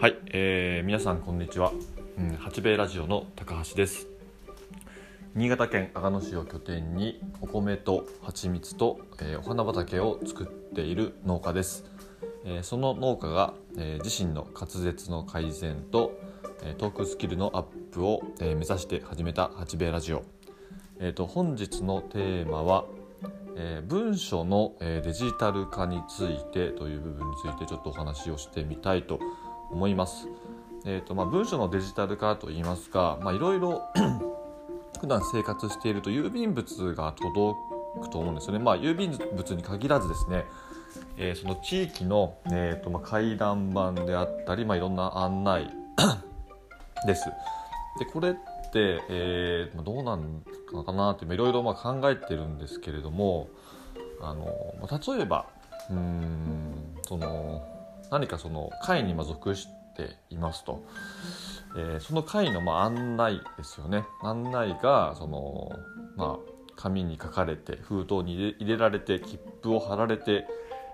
はい、えー、皆さんこんにちは、うん、八兵衛ラジオの高橋です。新潟県阿賀野市を拠点にお米と蜂蜜と、えー、お花畑を作っている農家です、えー、その農家が、えー、自身の滑舌の改善と、えー、トークスキルのアップを、えー、目指して始めた八兵衛ラジオ、えーと、本日のテーマはえー、文書の、えー、デジタル化についてという部分についてちょっとお話をしてみたいと思います。えーとまあ、文書のデジタル化といいますかいろいろ 普段生活していると郵便物が届くと思うんですよね。まあ、郵便物に限らずですね、えー、その地域の、えーとまあ、回覧板であったり、まあ、いろんな案内 です。でこれって、えー、どうなんかなっていろいろまあ考えてるんですけれどもあの、まあ、例えばうんその何かその会に属していますと、えー、その会のま案内ですよね。案内がその、まあ、紙に書かれて封筒に入れられて切符を貼られて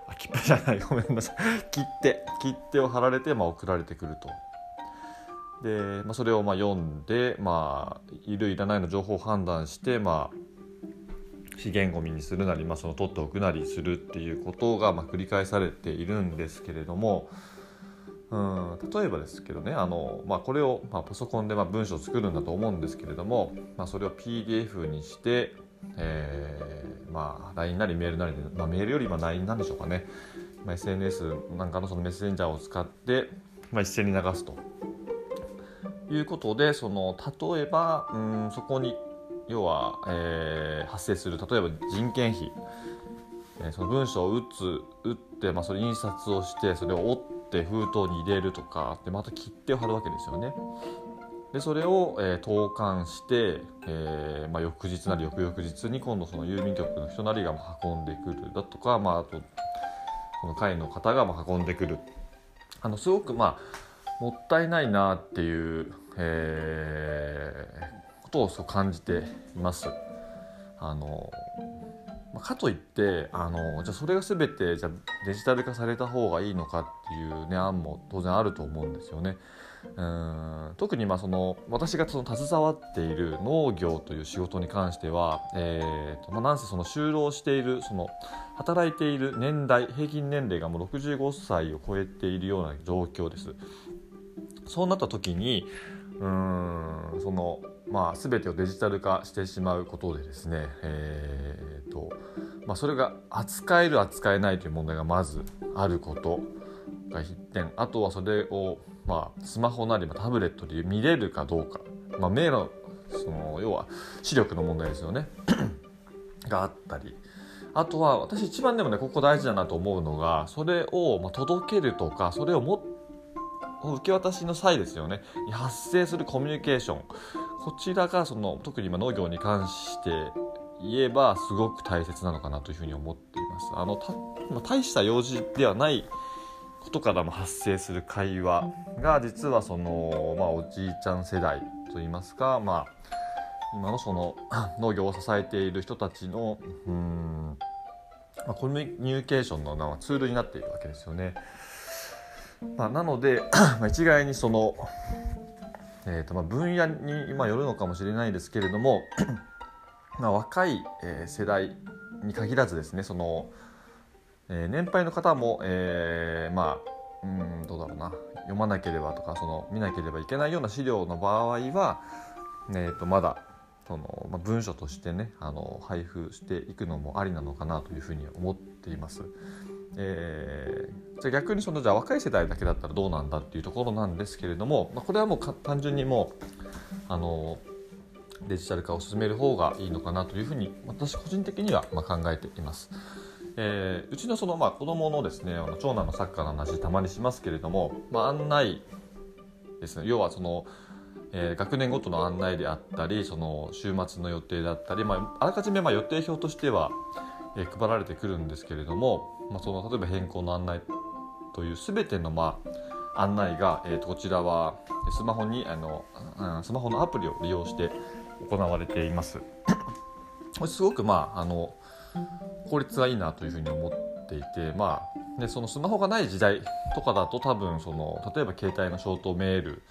あ切符じゃない。ごめんなさい。切手切手を貼られてまあ送られてくると。で、まあ、それをま読んで、まあ、いるいらないの情報を判断して、まあ、資源ごみにするなり、まあ、その取っておくなりするっていうことがまあ繰り返されているんですけれどもうん例えばですけどねあの、まあ、これを、まあ、パソコンでまあ文章を作るんだと思うんですけれども、まあ、それを PDF にして、えーまあ、LINE なりメールなりで、まあ、メールよりまあ LINE なんでしょうかね、まあ、SNS なんかのそのメッセンジャーを使って、まあ、一斉に流すと。いうことでその例えばうんそこに要は、えー、発生する。例えば人件費、えー、その文章を打つ打って、まあ、それ印刷をしてそれを折って封筒に入れるとかでまた切手を貼るわけですよね。でそれを、えー、投函して、えーまあ、翌日なり翌々日に今度その郵便局の人なりが運んでくるだとか、まあ、あとその会の方が運んでくる。あのすごくまあもったいないなっていう、えー、ことをそう感じています。あのかといってあのじゃあそれが全てじゃデジタル化された方がいいのかっていう、ね、案も当然あると思うんですよね。うん特にまあその私がその携わっている農業という仕事に関しては、えーとまあ、なんせその就労しているその働いている年代平均年齢がもう65歳を超えているような状況です。そうなった時にうんそのまあ、全てをデジタル化してしまうことでですね、えーとまあ、それが扱える扱えないという問題がまずあることが必点。あとはそれを、まあ、スマホなりタブレットで見れるかどうか、まあ、目のその要は視力の問題ですよね。があったり。あとは私一番でもねここ大事だなと思うのがそれをま届けるとかそれをも受け渡しの際ですよね。発生するコミュニケーション。こちらがその特に今農業に関して言えばすごく大切なのかなというふうに思っていますあのた、まあ、大した用事ではないことからも発生する会話が実はその、まあ、おじいちゃん世代といいますか、まあ、今のその農業を支えている人たちのうん、まあ、コミュニケーションのツールになっているわけですよね。まあ、なので一概にその、えーとまあ、分野に、まあ、よるのかもしれないですけれども まあ、若い、えー、世代に限らずですねその、えー、年配の方も、えー、まあうんどうだろうな読まなければとかその見なければいけないような資料の場合は、えー、とまだその、まあ、文書としてねあの配布していくのもありなのかなというふうに思っています。えー、じゃ逆にそのじゃ若い世代だけだったらどうなんだっていうところなんですけれども、まあ、これはもう単純にもうあのデジタル化を進める方がいいのかなというふうに私個人的にはま考えています。えー、うちのそのまあ子供のですねあの長男のサッカーの話たまにしますけれども、まあ、案内ですね要はその、えー、学年ごとの案内であったりその週末の予定だったり、まあ、あらかじめま予定表としてはえ、配られてくるんですけれども、まあ、その例えば変更の案内という全ての、まあ、案内が、えー、とこちらはスマホにあの、うん、スマホのアプリを利用して行われています。これすごく、まあ、あの効率がいいなというふうに思っていて、まあでそのスマホがない時代とかだと多分その例えば携帯のショートメール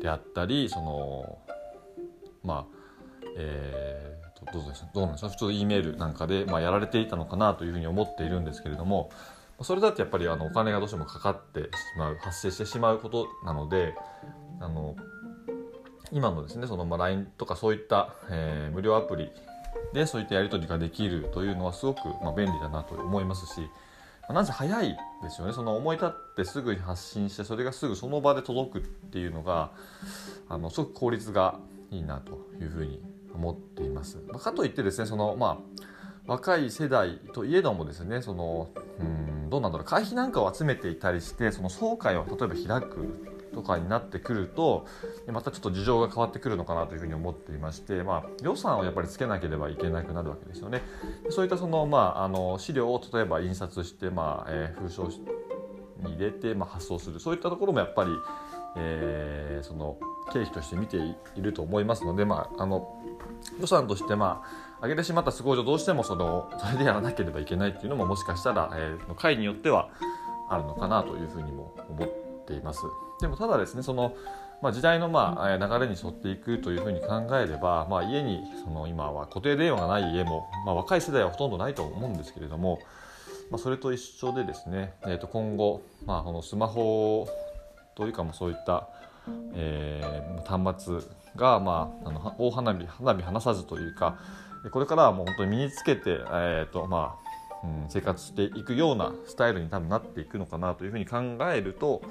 であったりそのまあえー、どうですどうなんですか？普通 E メールなんかで、まあ、やられていたのかなというふうに思っているんですけれどもそれだとやっぱりあのお金がどうしてもかかってしまう発生してしまうことなのであの今のですねそのまあ LINE とかそういった、えー、無料アプリでそういったやり取りができるというのはすごく、まあ、便利だなと思いますしなぜ早いですよね。その思い立ってすぐに発信してそれがすぐその場で届くっていうのがあのすごく効率がいいなというふうに思っています。まかといってですねそのまあ若い世代といえどもですねそのうんどうなんだろう会費なんかを集めていたりしてその総会を例えば開くとかになってくるとまたちょっと事情が変わってくるのかなというふうに思っていまして、まあ、予算をやっぱりつけなければいけなくなるわけですよね。そういったその、まあ、あの資料を例えば印刷して、まあえー、封書に入れて、まあ、発送するそういったところもやっぱり、えー、その経費として見ていると思いますので、まあ、あの予算としてまあ上げてしまった都合上どうしてもそのそれでやらなければいけないっていうのももしかしたら、えー、会によってはあるのかなというふうにも思っています。でもただですねその、まあ、時代のまあ流れに沿っていくというふうに考えれば、まあ、家にその今は固定電話がない家も、まあ、若い世代はほとんどないと思うんですけれども、まあ、それと一緒でですね、えー、と今後、まあ、このスマホというかもそういった、えー、端末が、まあ、あの大花火花火離さずというかこれからはもう本当に身につけて、えーとまあうん、生活していくようなスタイルに多分なっていくのかなというふうに考えると、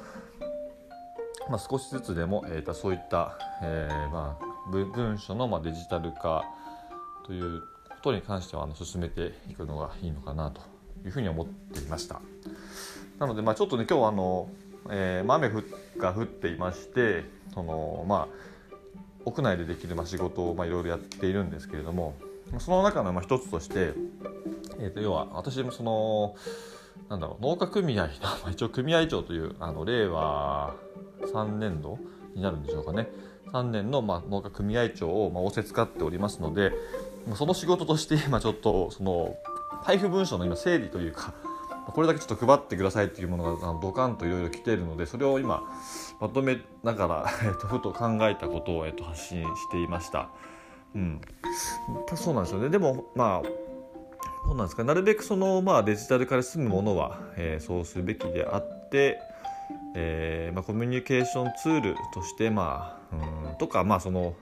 まあ、少しずつでも、えー、とそういった、えーまあ、文書の、まあ、デジタル化ということに関してはあの進めていくのがいいのかなというふうに思っていました。なので、まあ、ちょっとね今日あの、えーまあ、雨が降っていましてそのまあ屋内でできるまあ仕事をいろいろやっているんですけれどもその中の一つとして、えー、と要は私もそのなんだろう農家組合の 一応組合長というあの令和3年度になるんでしょうかね。3年のまあ農家組合長をまあ仰せつかっておりますのでその仕事として今ちょっとその配布文書の今整理というかこれだけちょっと配ってくださいっていうものがドカンといろいろ来ているのでそれを今まとめながら、えっと、ふと考えたことを、えっと、発信していました。うん、そうなんですよね。でもまあそうなんですかなるべくその、まあ、デジタル化で済むものは、えー、そうすべきであって、えーまあ、コミュニケーションツールとして、まあ、うんとか、まあ、その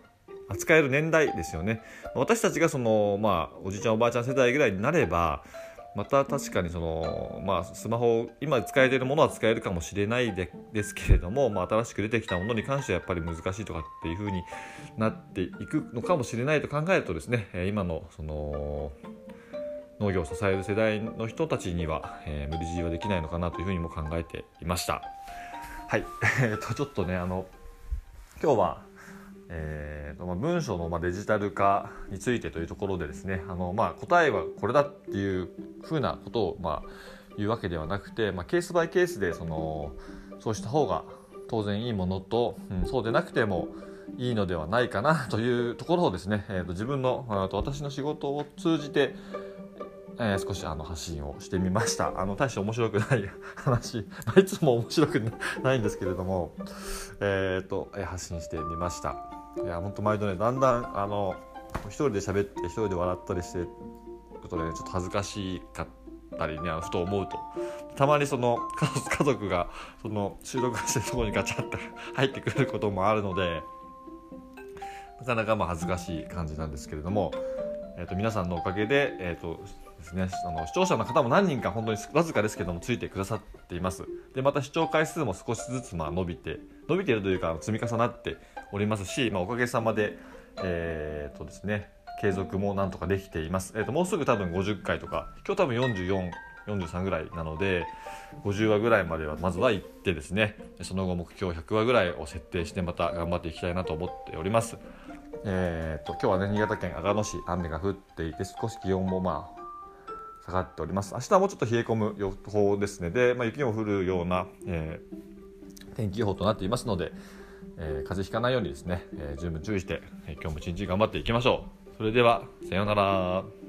扱える年代ですよね。私たちがその、まあ、おじいちゃんおばあちゃん世代ぐらいになればまた確かにその、まあ、スマホ今使えてるものは使えるかもしれないでですけれども、まあ、新しく出てきたものに関してはやっぱり難しいとかっていうふうになっていくのかもしれないと考えるとですね今のその農業を支える世代の人たちには、えー、無理強いはできないのかなというふうにも考えていました。はい、えー、とちょっとねあの今日はえーとまあ、文章のまあデジタル化についてというところでですねあの、まあ、答えはこれだっていうふうなことを、まあ、言うわけではなくて、まあ、ケースバイケースでそのそうした方が当然いいものと、うん、そうでなくてもいいのではないかなというところをですね、えー、と自分のと私の仕事を通じて、えー、少しあの発信をしてみましたあの大して面白くない話、いつも面白くないんですけれども、えーと、と発信してみました。いや本当毎度ねだんだんあの一人で喋って一人で笑ったりしてるとねちょっと恥ずかしかったりねふと思うと。たまにその 家族がその収録してるとこにガチャッて 入ってくることもあるのでなかなかまあ恥ずかしい感じなんですけれども、えー、と皆さんのおかげで、えーとですね、あの視聴者の方も何人か本当にわずかですけどもついてくださっていますでまた視聴回数も少しずつまあ伸びて伸びているというか積み重なっておりますし、まあ、おかげさまで、えー、とですね、継続もなんとかできています。えー、ともうすぐ多分50回とか、今日多分44、43ぐらいなので、50話ぐらいまではまずは行ってですね、その後目標100話ぐらいを設定してまた頑張っていきたいなと思っております。えーと、今日はね、新潟県阿賀野市、雨が降っていて、少し気温もまあ、下がっております。明日はもうちょっと冷え込む予報ですね。で、まあ、雪も降るような、えー、天気予報となっていますので、えー、風邪ひかないようにですね、えー、十分注意して、えー、今日も一日頑張っていきましょう。それでは、さようなら。